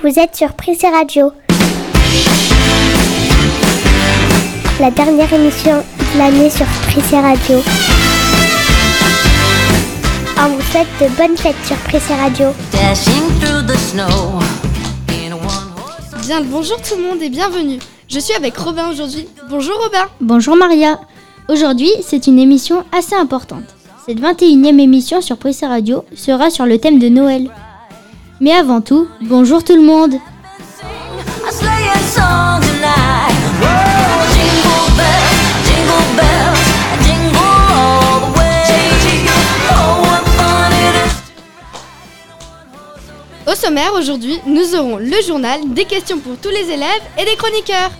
Vous êtes sur Prissé Radio. La dernière émission de l'année sur Prissé Radio. On vous souhaite de bonnes fêtes sur Prissé Radio. Bien le bonjour tout le monde et bienvenue. Je suis avec Robin aujourd'hui. Bonjour Robin. Bonjour Maria. Aujourd'hui, c'est une émission assez importante. Cette 21e émission sur Prissé Radio sera sur le thème de Noël. Mais avant tout, bonjour tout le monde. Au sommaire aujourd'hui, nous aurons le journal, des questions pour tous les élèves et des chroniqueurs.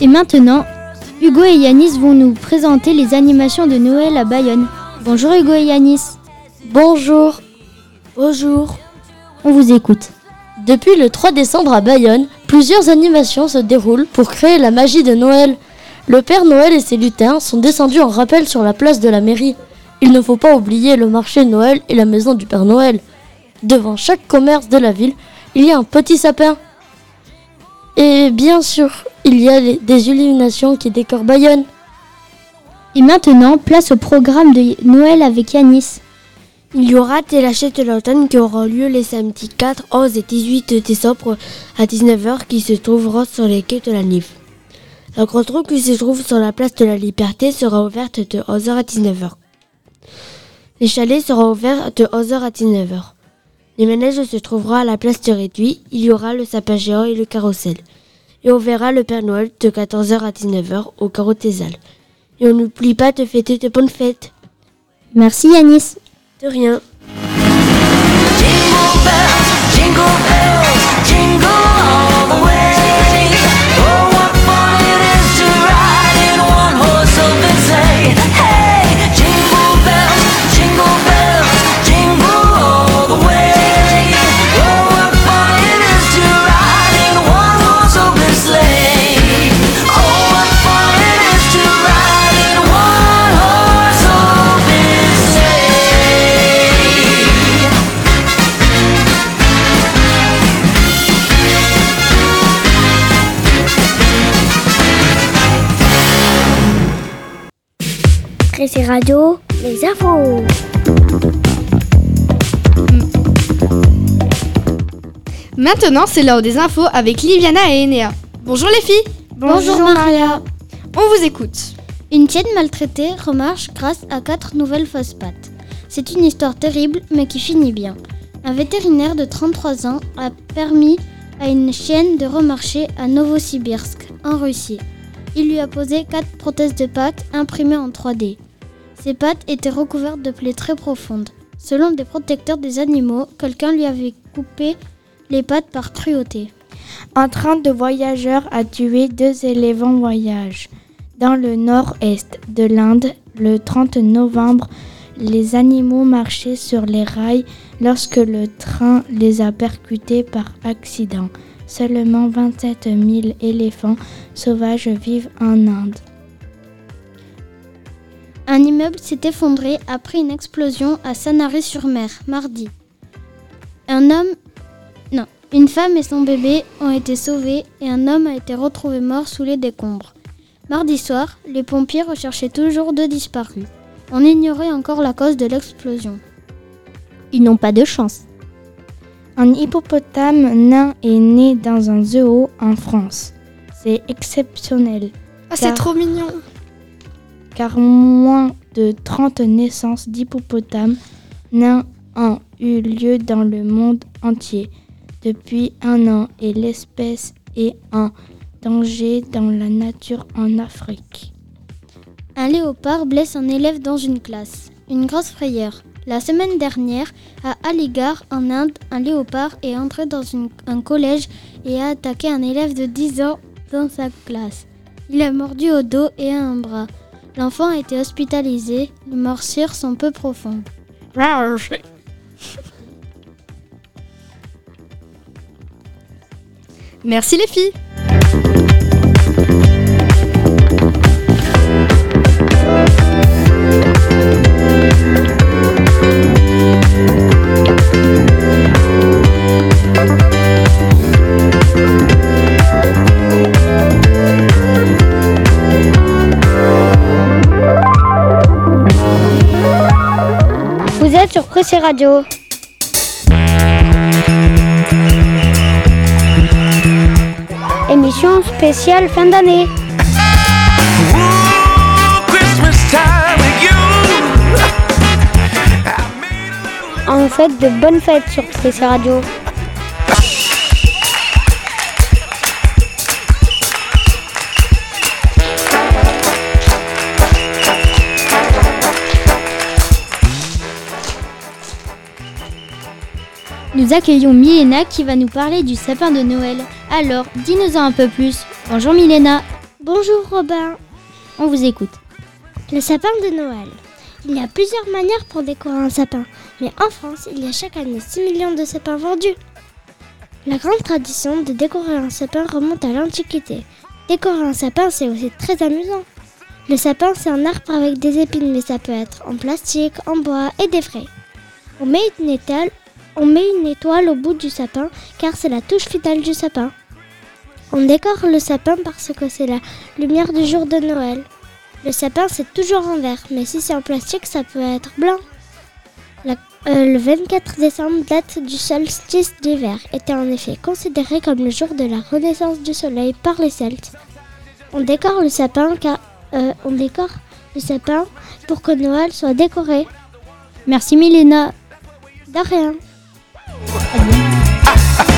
Et maintenant, Hugo et Yanis vont nous présenter les animations de Noël à Bayonne. Bonjour Hugo et Yanis. Bonjour. Bonjour. On vous écoute. Depuis le 3 décembre à Bayonne, plusieurs animations se déroulent pour créer la magie de Noël. Le Père Noël et ses lutins sont descendus en rappel sur la place de la mairie. Il ne faut pas oublier le marché de Noël et la maison du Père Noël. Devant chaque commerce de la ville, il y a un petit sapin. Et bien sûr, il y a des illuminations qui décorent Bayonne. Et maintenant, place au programme de Noël avec Yanis. Il y aura Télachette l'automne qui aura lieu les samedis 4, 11 et 18 décembre à 19h qui se trouvera sur les quais de la Nive. La grande roue qui se trouve sur la place de la Liberté sera ouverte de 11h à 19h. Les chalets seront ouverts de 11h à 19h. Les manèges se trouveront à la place de Réduit. Il y aura le sapin géant et le carrousel. Et on verra le Père Noël de 14h à 19h au carreau Thésal. Et on n'oublie pas de fêter de bonnes fêtes. Merci Yanis. De rien. Prissé Radio, les infos. Maintenant, c'est l'heure des infos avec Liviana et Enea. Bonjour les filles. Bonjour, Maria. On vous écoute. Une chienne maltraitée remarche grâce à quatre nouvelles fausses pattes. C'est une histoire terrible mais qui finit bien. Un vétérinaire de 33 ans a permis à une chienne de remarcher à Novosibirsk, en Russie. Il lui a posé quatre prothèses de pattes imprimées en 3D. Ces pattes étaient recouvertes de plaies très profondes. Selon des protecteurs des animaux, quelqu'un lui avait coupé les pattes par cruauté. Un train de voyageurs a tué deux en voyage. Dans le nord-est de l'Inde, le 30 novembre, les animaux marchaient sur les rails lorsque le train les a percutés par accident. Seulement 27 000 éléphants sauvages vivent en Inde. Un immeuble s'est effondré après une explosion à Sanary-sur-Mer, mardi. Un homme. Non, une femme et son bébé ont été sauvés et un homme a été retrouvé mort sous les décombres. Mardi soir, les pompiers recherchaient toujours deux disparus. On ignorait encore la cause de l'explosion. Ils n'ont pas de chance. Un hippopotame nain est né dans un zoo en France. C'est exceptionnel. Ah, c'est trop mignon. Car moins de 30 naissances d'hippopotames nains ont eu lieu dans le monde entier depuis un an et l'espèce est en danger dans la nature en Afrique. Un léopard blesse un élève dans une classe. Une grosse frayeur. La semaine dernière, à Aligarh, en Inde, un léopard est entré dans un collège et a attaqué un élève de 10 ans dans sa classe. Il a mordu au dos et à un bras. L'enfant a été hospitalisé, les morsures sont peu profondes. Merci les filles Radio. Émission spéciale fin d'année. En fait, de bonnes fêtes sur Pressé Radio. Nous accueillons Milena qui va nous parler du sapin de Noël. Alors, dis-nous-en un peu plus. Bonjour Milena, Bonjour Robin. on vous écoute. Le sapin de Noël. Il y a plusieurs manières pour décorer un sapin, mais en France, il y a chaque année 6 millions de sapins vendus. La grande tradition de décorer un sapin remonte à l'Antiquité. Décorer un sapin, c'est aussi très amusant. Le sapin, c'est un arbre avec des épines, mais ça peut être en plastique, en bois et des vrais. On met une on met une étoile au bout du sapin, car c'est la touche finale du sapin. On décore le sapin parce que c'est la lumière du jour de Noël. Le sapin, c'est toujours en verre, mais si c'est en plastique, ça peut être blanc. La- euh, le 24 décembre, date du solstice d'hiver, était en effet considéré comme le jour de la renaissance du soleil par les Celtes. On décore le sapin car euh, on décore le sapin pour que Noël soit décoré. Merci Milena. De rien. Et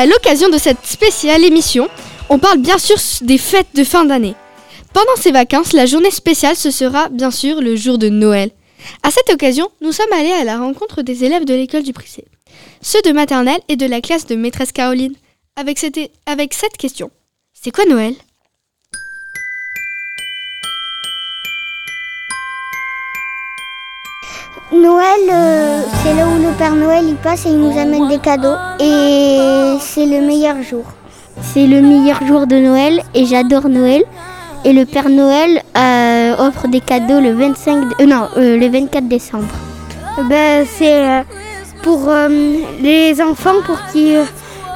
à l'occasion de cette spéciale émission, on parle bien sûr des fêtes de fin d'année. Pendant ces vacances, la journée spéciale, ce sera bien sûr le jour de Noël. À cette occasion, nous sommes allés à la rencontre des élèves de l'école du Prissé, ceux de maternelle et de la classe de maîtresse Caroline, avec cette, avec cette question. C'est quoi Noël? Noël, euh, c'est là où le Père Noël passe et il nous amène des cadeaux. Et c'est le meilleur jour. C'est le meilleur jour de Noël et j'adore Noël. Et le Père Noël euh, offre des cadeaux le 25, d- euh, non, le 24 décembre. Ben, c'est pour les enfants pour qui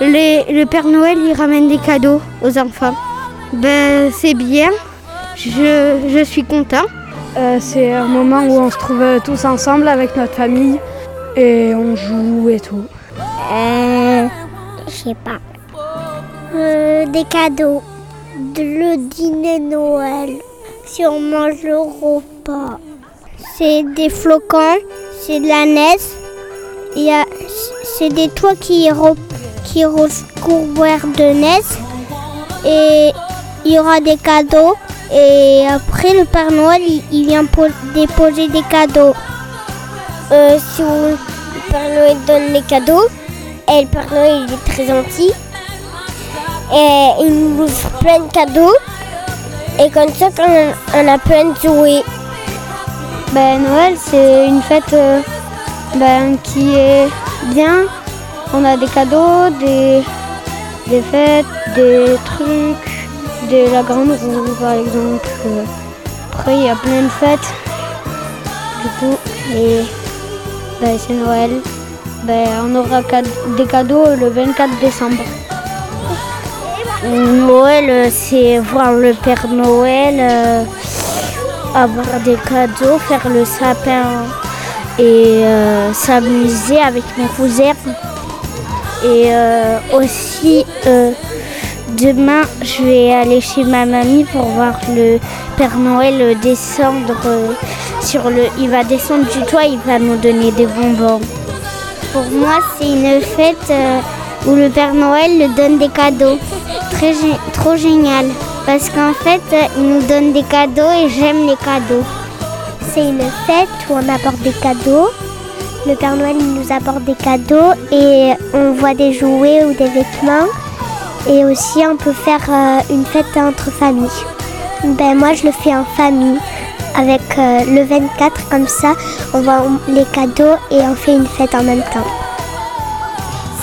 les- le Père Noël il ramène des cadeaux aux enfants. Ben, c'est bien. Je, je suis content. Euh, c'est un moment où on se trouve tous ensemble avec notre famille et on joue et tout. Euh, je sais pas. Euh, des cadeaux. De- le dîner Noël. Si on mange le repas. C'est des flocons, c'est de la neige. Il c'est des toits qui, re- qui recouverts de neige. Et il y aura des cadeaux. Et après, le Père Noël, il, vient po- déposer des cadeaux. Euh, si le Père Noël donne les cadeaux, et le Père Noël il est très gentil. Et il nous ouvre plein de cadeaux. Et comme ça, quand on a plein de jouets. Ben, Noël, c'est une fête euh, ben, qui est bien. On a des cadeaux, des, des fêtes, des trucs, de la grande roue par exemple. Après, il y a plein de fêtes. Du coup, et ben, c'est Noël. Ben, on aura des cadeaux le 24 décembre. Noël, c'est voir le Père Noël, euh, avoir des cadeaux, faire le sapin et euh, s'amuser avec mes cousins. Et euh, aussi Demain, je vais aller chez ma mamie pour voir le Père Noël descendre euh, sur le. Il va descendre du toit, il va nous donner des bonbons. Pour moi, c'est une fête euh, où le Père Noël donne des cadeaux. Très, trop génial. Parce qu'en fait, euh, il nous donne des cadeaux et j'aime les cadeaux. C'est une fête où on apporte des cadeaux. Le Père Noël nous apporte des cadeaux et on voit des jouets ou des vêtements. Et aussi, on peut faire euh, une fête entre familles. Ben, moi, je le fais en famille. Avec euh, le 24, comme ça, on voit les cadeaux et on fait une fête en même temps.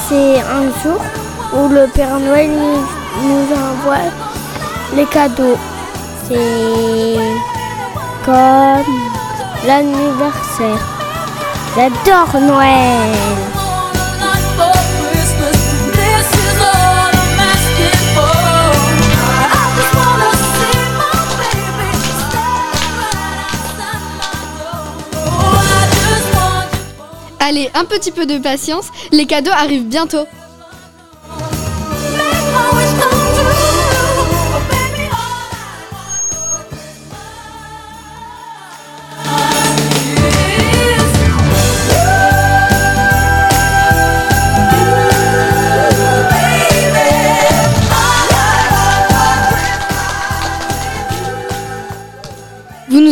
C'est un jour où le Père Noël nous, nous envoie les cadeaux. C'est comme l'anniversaire. J'adore Noël. Allez, un petit peu de patience, les cadeaux arrivent bientôt.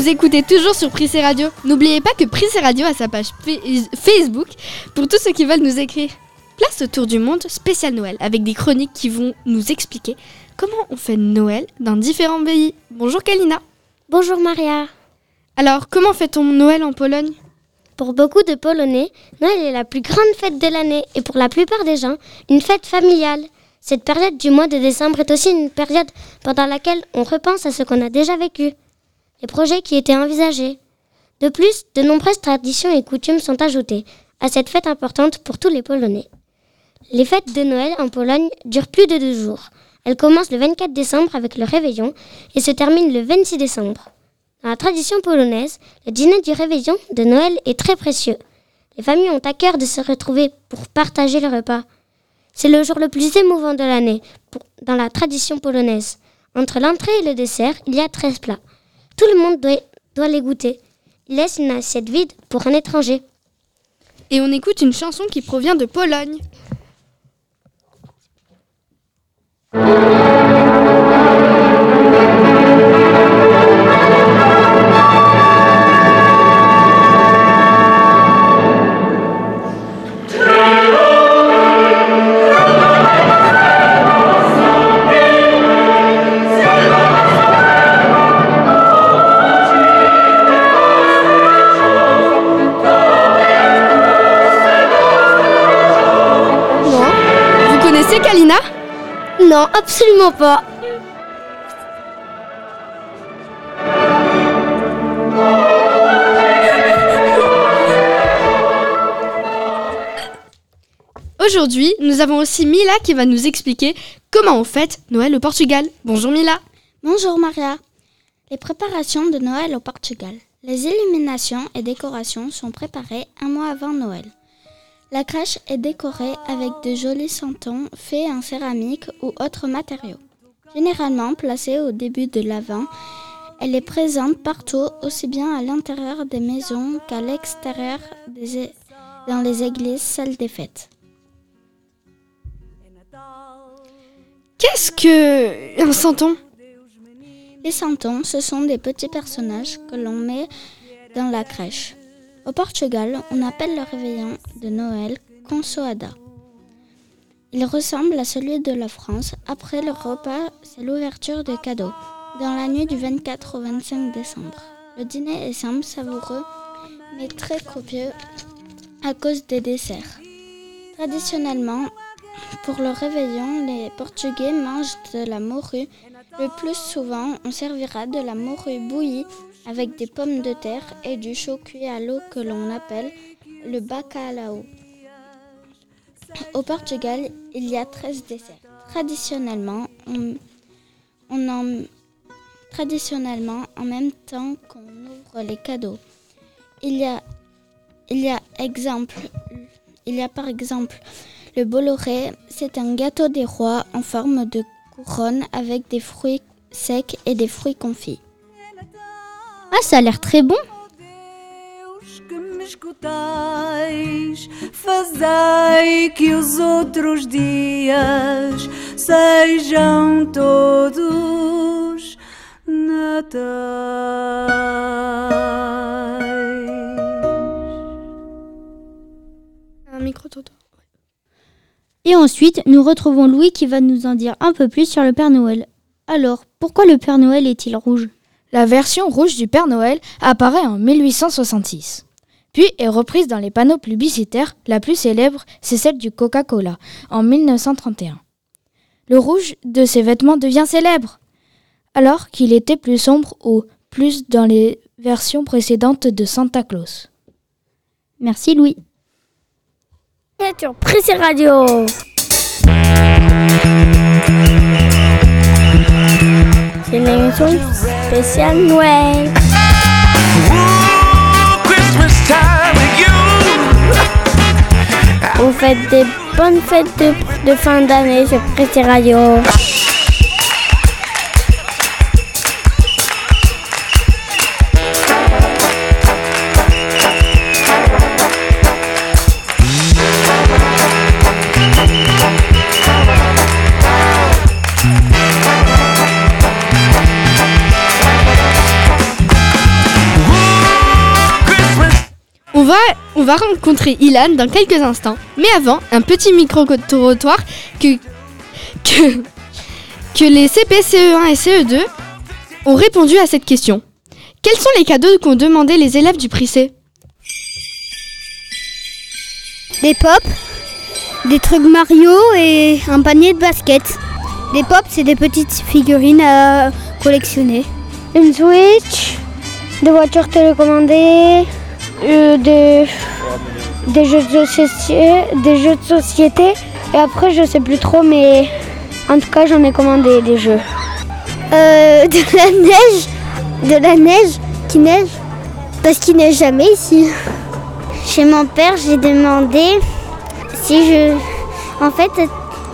Écoutez toujours sur Prissé Radio. N'oubliez pas que Prissé Radio a sa page Fa- Facebook pour tous ceux qui veulent nous écrire. Place au tour du monde spécial Noël avec des chroniques qui vont nous expliquer comment on fait Noël dans différents pays. Bonjour Kalina. Bonjour Maria. Alors, comment fait-on Noël en Pologne? Pour beaucoup de Polonais, Noël est la plus grande fête de l'année et pour la plupart des gens, une fête familiale. Cette période du mois de décembre est aussi une période pendant laquelle on repense à ce qu'on a déjà vécu, les projets qui étaient envisagés. De plus, de nombreuses traditions et coutumes sont ajoutées à cette fête importante pour tous les Polonais. Les fêtes de Noël en Pologne durent plus de deux jours. Elles commencent le 24 décembre avec le réveillon et se terminent le 26 décembre. Dans la tradition polonaise, le dîner du réveillon de Noël est très précieux. Les familles ont à cœur de se retrouver pour partager le repas. C'est le jour le plus émouvant de l'année dans la tradition polonaise. Entre l'entrée et le dessert, il y a 13 plats. Tout le monde doit, doit les goûter. Il laisse une assiette vide pour un étranger. Et on écoute une chanson qui provient de Pologne. Non, absolument pas. Aujourd'hui, nous avons aussi Mila qui va nous expliquer comment on fête Noël au Portugal. Bonjour Mila. Bonjour Maria. Les préparations de Noël au Portugal. Les illuminations et décorations sont préparées un mois avant Noël. La crèche est décorée avec de jolis santons faits en céramique ou autres matériaux. Généralement placée au début de l'avant, elle est présente partout, aussi bien à l'intérieur des maisons qu'à l'extérieur des dans les églises, salles des fêtes. Qu'est-ce que un santon? Les santons, ce sont des petits personnages que l'on met dans la crèche. Au Portugal, on appelle le réveillon de Noël consoada. Il ressemble à celui de la France. Après le repas, c'est l'ouverture de cadeaux. Dans la nuit du 24 au 25 décembre. Le dîner est simple, savoureux, mais très copieux à cause des desserts. Traditionnellement, pour le réveillon, les Portugais mangent de la morue. Le plus souvent, on servira de la morue bouillie avec des pommes de terre et du chaud cuit à l'eau que l'on appelle le bacalhau. Au Portugal, il y a 13 desserts. Traditionnellement, on, en, traditionnellement, en même temps qu'on ouvre les cadeaux, il y a, il exemple, il y a par exemple le Bolloré, c'est un gâteau des rois en forme de couronne avec des fruits secs et des fruits confits. Ah, ça a l'air très bon que me escutais, fazei que os outros dias sejam todos natais. Un micro toto. Et ensuite, nous retrouvons Louis qui va nous en dire un peu plus sur le Père Noël. Alors, pourquoi le Père Noël est-il rouge? La version rouge du Père Noël apparaît en 1866. Puis est reprise dans les panneaux publicitaires. La plus célèbre, c'est celle du Coca-Cola, en 1931. Le rouge de ses vêtements devient célèbre, alors qu'il était plus sombre ou plus dans les versions précédentes de Santa Claus. Merci Louis. Radio. C'est une émission spéciale Noël. Vous faites des bonnes fêtes de, de fin d'année sur Prissé Radio. Va, on va rencontrer Ilan dans quelques instants. Mais avant, un petit micro-trottoir que, que, que les CP, CE1 et CE2 ont répondu à cette question. Quels sont les cadeaux qu'ont demandé les élèves du Prissé Des pop, des trucs Mario et un panier de basket. Des pop, c'est des petites figurines à collectionner. Une Switch, des voitures télécommandées, euh, des, des, jeux de société, des jeux de société. Et après, je sais plus trop, mais en tout cas, j'en ai commandé des jeux. Euh, de la neige, de la neige qui neige, parce qu'il neige jamais ici. Chez mon père, j'ai demandé si je. En fait,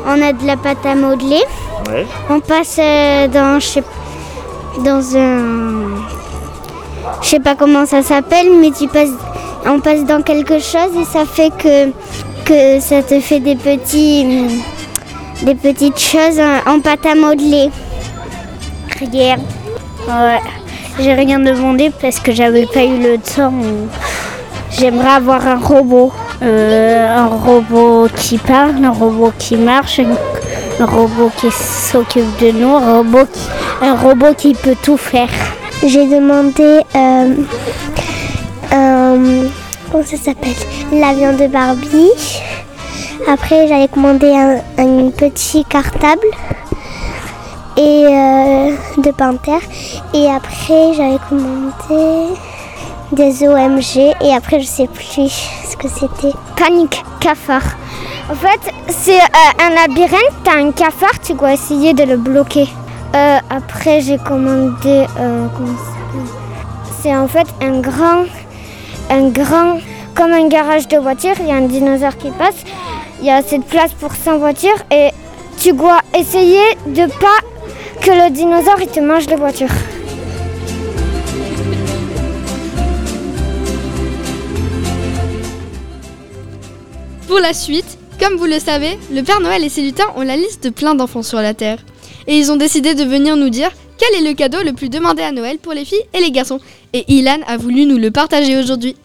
on a de la pâte à modeler. Ouais. On passe euh, dans, je sais- dans un. Je sais pas comment ça s'appelle, mais tu passes, on passe dans quelque chose et ça fait que, ça te fait des petits. Des petites choses en, pâte à modeler. Rien. J'ai rien demandé parce que j'avais pas eu le temps. J'aimerais avoir un robot. Euh, un robot qui parle, un robot qui marche, un, robot qui s'occupe de nous, un robot qui, un robot qui peut tout faire. J'ai demandé euh, un- comment ça s'appelle L'avion de Barbie. Après, j'avais commandé un, petit cartable et euh, de Panther. Et après, j'avais commandé des OMG et après je sais plus ce que c'était. Panique cafard. En fait, c'est euh, un labyrinthe, t'as un cafard, tu dois essayer de le bloquer. Euh, après, j'ai commandé. euh, C'est en fait un grand. Un grand. Comme un garage de voiture, il y a un dinosaure qui passe. Il y a assez de place pour 100 voitures et tu dois essayer de pas que le dinosaure te mange les voitures. Pour la suite, comme vous le savez, le Père Noël et ses lutins ont la liste de plein d'enfants sur la Terre. Et ils ont décidé de venir nous dire quel est le cadeau le plus demandé à Noël pour les filles et les garçons? Et Ilan a voulu nous le partager aujourd'hui.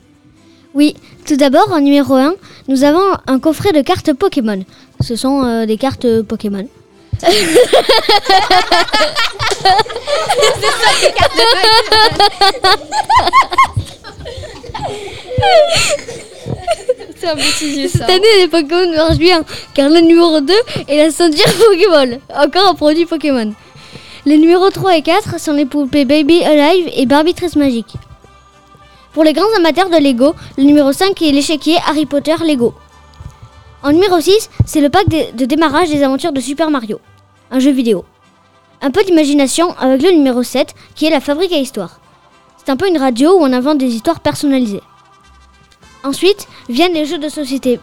Oui, tout d'abord, en numéro 1, nous avons un coffret de cartes Pokémon. Ce sont euh, des cartes Pokémon. C'est un petit ça. Cette année, les Pokémon marchent bien, car le numéro 2 est la ceinture Pokémon. Encore un produit Pokémon. Les numéros 3 et 4 sont les poupées Baby Alive et Barbie Tresse Magique. Pour les grands amateurs de Lego, le numéro 5 est l'échiquier Harry Potter Lego. En numéro 6, c'est le pack de, démarrage des aventures de Super Mario, un jeu vidéo. Un peu d'imagination avec le numéro 7 qui est la fabrique à histoire. C'est un peu une radio où on invente des histoires personnalisées. Ensuite viennent les jeux de société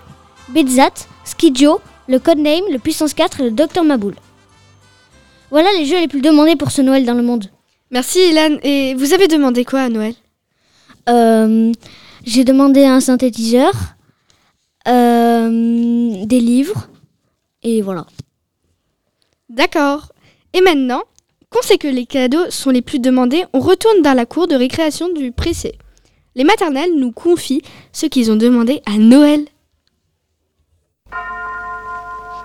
Bitzat, Skidjo, le Codename, le Puissance 4 et le Dr Maboul. Voilà les jeux les plus demandés pour ce Noël dans le monde. Merci Ilan. Et vous avez demandé quoi à Noël? Euh, J'ai demandé un synthétiseur, euh, des livres, et voilà. D'accord. Et maintenant, qu'on sait que les cadeaux sont les plus demandés, on retourne dans la cour de récréation du Prissé. Les maternelles nous confient ce qu'ils ont demandé à Noël.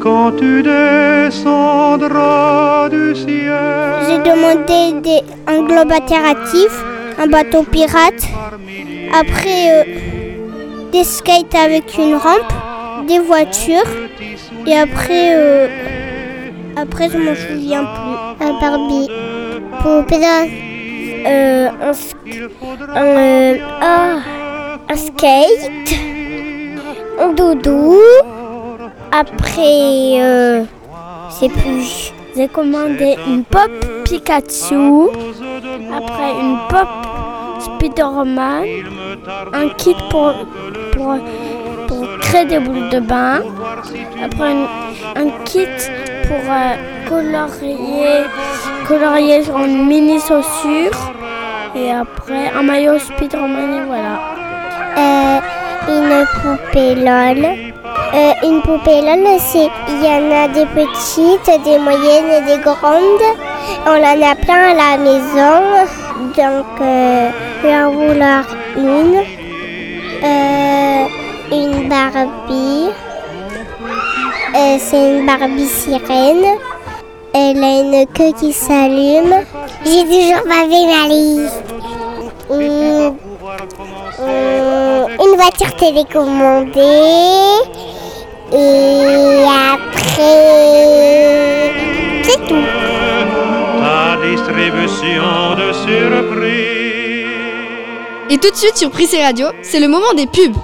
quand tu descendras du ciel. J'ai demandé des, un globe interactif, un bateau pirate, après euh, des skates avec une rampe, des voitures, et après, euh, après je m'en souviens plus. Un Barbie, poupée, euh, un, un, ah, un skate, un doudou, après, euh, c'est plus. J'ai commandé une pop Pikachu, après une pop Spider-Man, un kit pour, pour, pour créer des boules de bain, après un, kit pour euh, colorier, colorier une mini chaussure, et après un maillot Spider-Man, et voilà. Euh, une poupée LOL. Euh, une poupée LOL, c'est il y en a des petites, des moyennes et des grandes. On en a plein à la maison. Donc, euh, je vais en vouloir une. Euh, une Barbie. Euh, c'est une Barbie sirène. Elle a une queue qui s'allume. J'ai toujours fait ma liste. Une voiture télécommandée. Et après, c'est tout. Ta distribution de surprise. Et tout de suite sur Prissé Radio, c'est le moment des pubs.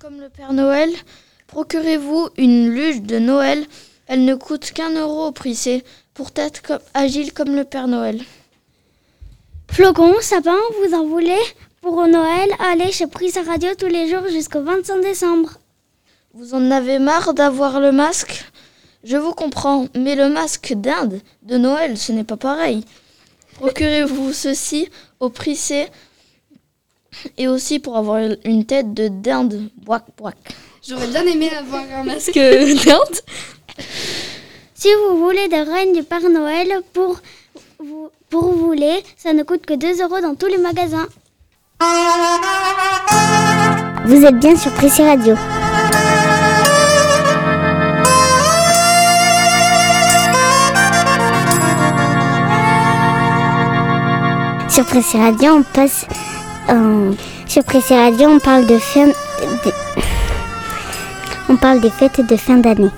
Comme le Père Noël, procurez-vous une luge de Noël. Elle ne coûte qu'un euro au prissé pour être comme- agile comme le Père Noël. Flocon, sapin, vous en voulez? Pour Noël, allez chez Prise Radio tous les jours jusqu'au 25 décembre. Vous en avez marre d'avoir le masque? Je vous comprends, mais le masque d'Inde de Noël, ce n'est pas pareil. Procurez-vous ceci au prissé et aussi pour avoir une tête de dinde. Boac, boac. J'aurais bien aimé avoir un masque d'Inde. Si vous voulez des reines du Père Noël pour vous, pour vous les, ça ne coûte que 2 euros dans tous les magasins. Vous êtes bien sur Prissy Radio. Sur Prissy Radio, on passe. euh, sur Prissy Radio, on parle de fin. on parle des fêtes de fin d'année.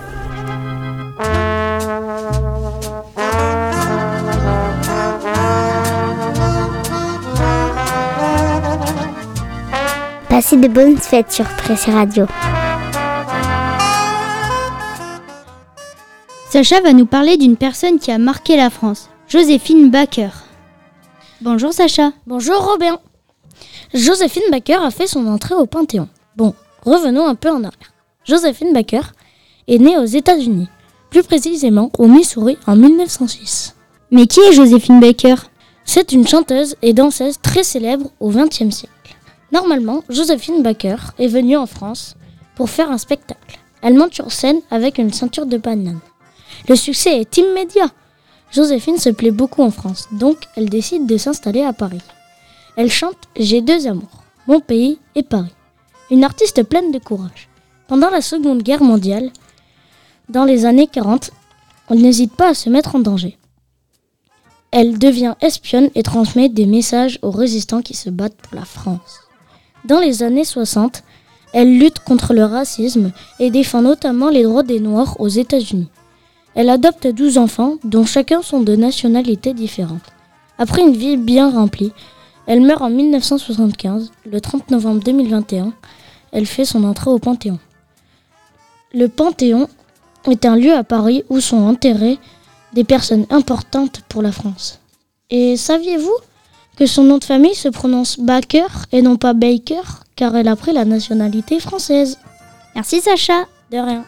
Passez de bonnes fêtes sur Pressé Radio. Sacha va nous parler d'une personne qui a marqué la France, Joséphine Baker. Bonjour Sacha. Bonjour Robin. Joséphine Baker a fait son entrée au Panthéon. Bon, revenons un peu en arrière. Joséphine Baker est née aux États-Unis, plus précisément au Missouri en 1906. Mais qui est Joséphine Baker? C'est une chanteuse et danseuse très célèbre au XXe siècle. Normalement, Joséphine Baker est venue en France pour faire un spectacle. Elle monte sur scène avec une ceinture de banane. Le succès est immédiat. Joséphine se plaît beaucoup en France, donc elle décide de s'installer à Paris. Elle chante J'ai deux amours, mon pays et Paris. Une artiste pleine de courage. Pendant la Seconde Guerre mondiale, dans les années 40, on n'hésite pas à se mettre en danger. Elle devient espionne et transmet des messages aux résistants qui se battent pour la France. Dans les années 60, Elle lutte contre le racisme et défend notamment les droits des Noirs aux États-Unis. Elle adopte 12 enfants, dont chacun sont de nationalités différentes. Après une vie bien remplie, elle meurt en 1975, le 30 novembre 2021. Elle fait son entrée au Panthéon. Le Panthéon est un lieu à Paris où sont enterrées des personnes importantes pour la France. Et saviez-vous que son nom de famille se prononce Baker et non pas Baker, car elle a pris la nationalité française Merci Sacha. De rien.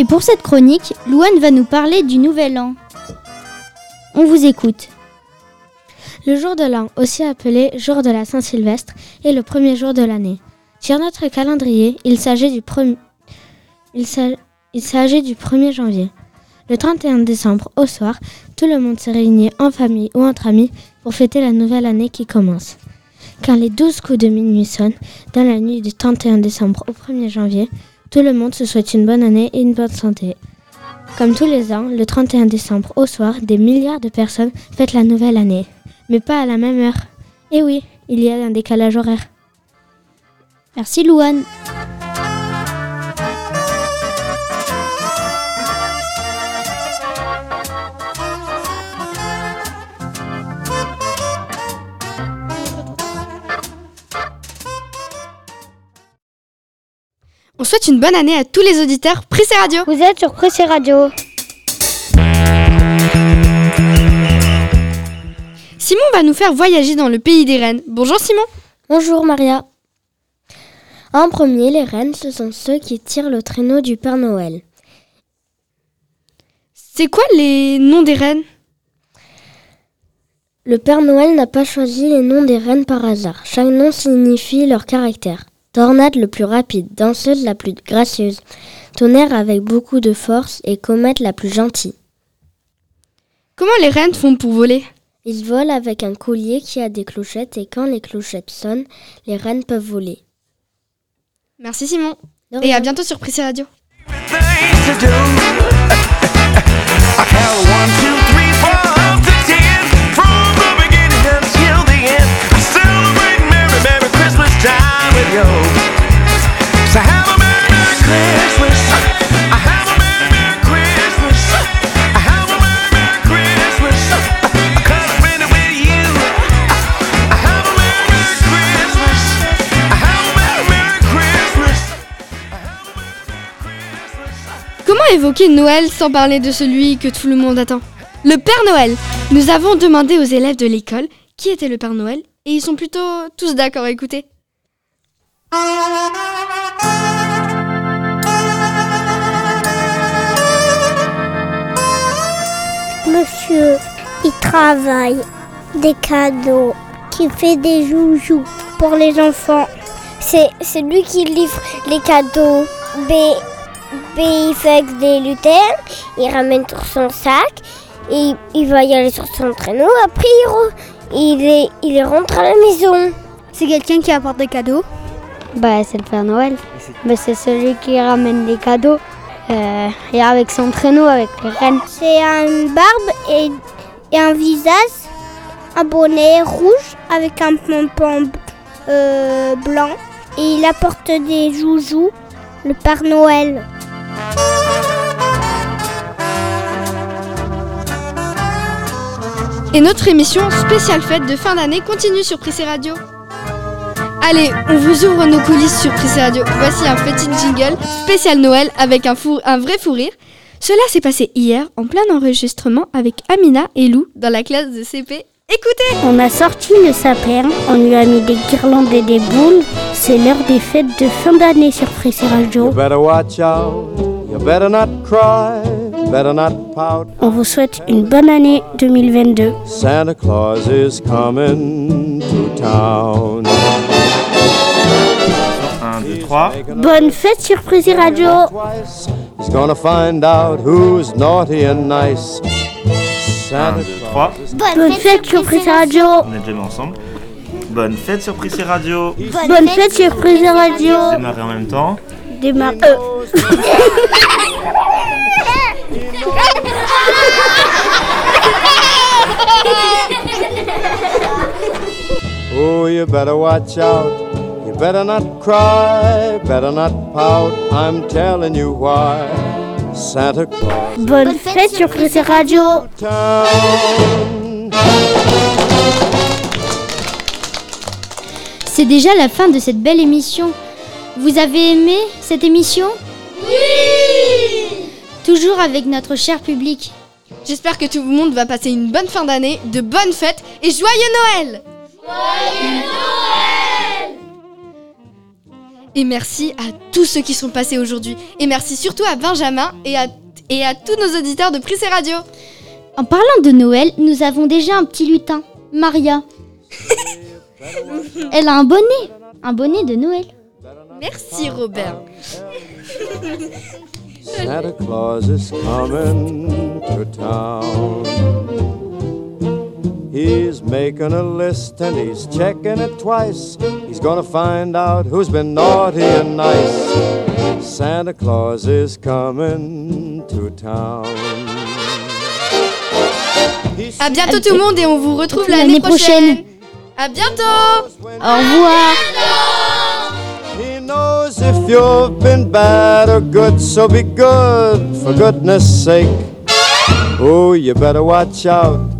Et pour cette chronique, Louane va nous parler du Nouvel An. On vous écoute. Le jour de l'an, aussi appelé jour de la Saint-Sylvestre, est le premier jour de l'année. Sur notre calendrier, il s'agit du, premi- il s'a- il s'agit du 1er janvier. Le 31 décembre, au soir, tout le monde se réunit en famille ou entre amis pour fêter la nouvelle année qui commence. Quand les 12 coups de minuit sonnent, dans la nuit du 31 décembre au 1er janvier, tout le monde se souhaite une bonne année et une bonne santé. Comme tous les ans, le 31 décembre au soir, des milliards de personnes fêtent la nouvelle année. Mais pas à la même heure. Et oui, il y a un décalage horaire. Merci Louane. On souhaite une bonne année à tous les auditeurs Prissé Radio. Vous êtes sur Pressé Radio. Simon va nous faire voyager dans le pays des rennes. Bonjour Simon. Bonjour Maria. En premier, les rennes, ce sont ceux qui tirent le traîneau du Père Noël. C'est quoi les noms des rennes Le Père Noël n'a pas choisi les noms des rennes par hasard. Chaque nom signifie leur caractère. Tornade le plus rapide, danseuse la plus gracieuse, tonnerre avec beaucoup de force et comète la plus gentille. Comment les rennes font pour voler? Ils volent avec un collier qui a des clochettes et quand les clochettes sonnent, les rennes peuvent voler. Merci Simon. Et à bientôt sur Prissé Radio. Comment évoquer Noël sans parler de celui que tout le monde attend? Le Père Noël. Nous avons demandé aux élèves de l'école qui était le Père Noël et ils sont plutôt tous d'accord. Écoutez. Monsieur, il travaille des cadeaux, qui fait des joujoux pour les enfants. C'est lui qui livre les cadeaux. B, B il fait des lutins, il ramène sur son sac, et il va y aller sur son traîneau. Après, il, il, est, il rentre à la maison. C'est quelqu'un qui apporte des cadeaux? Bah, c'est le Père Noël. Bah, c'est celui qui ramène les cadeaux. euh, et avec son traîneau, avec les rennes. C'est une barbe et, et un visage, un bonnet rouge avec un pompon euh, blanc. Et il apporte des joujoux, le Père Noël. Et notre émission spéciale fête de fin d'année continue sur Prissé Radio. Allez, on vous ouvre nos coulisses sur Prissé Radio. Voici un petit jingle spécial Noël avec un, fou- un vrai fou rire. Cela s'est passé hier en plein enregistrement avec Amina et Lou dans la classe de CP. Écoutez On a sorti le sapin, on lui a mis des guirlandes et des boules. C'est l'heure des fêtes de fin d'année sur Pressé Radio. You better watch out. You better not cry. Better not pout. On vous souhaite une bonne année 2022. Santa Claus is coming to town. Un, deux, trois. 3. Bonne fête sur Prissy Radio. He's gonna find out who's naughty and nice. 1, 2, 3. Bonne fête sur Prissy Radio. On est déjà mis ensemble. Bonne fête sur Prissy Radio. Bonne fête sur Prissy Radio. Démarrer en même temps. Démarre. euh. Oh, you better watch out. Better not cry, better not pout. I'm telling you why. Santa Claus Bonne fête sur Prissy Radio. C'est déjà la fin de cette belle émission. Vous avez aimé cette émission? Oui Toujours avec notre cher public. J'espère que tout le monde va passer une bonne fin d'année, de bonnes fêtes et joyeux Noël Et merci à tous ceux qui sont passés aujourd'hui. Et merci surtout à Benjamin et à, et à tous nos auditeurs de Prissé Radio. En parlant de Noël, nous avons déjà un petit lutin, Maria. Elle a un bonnet, un bonnet de Noël. Merci Robert. Santa Claus is coming to town. He's making a list and he's checking it twice. He's gonna find out who's been naughty and nice. Santa Claus is coming to town. À bientôt tout le monde et on vous retrouve L'année l'année prochaine. prochaine. À bientôt Au revoir. He knows if you've been bad or good, so be good for goodness sake. Oh, you better watch out.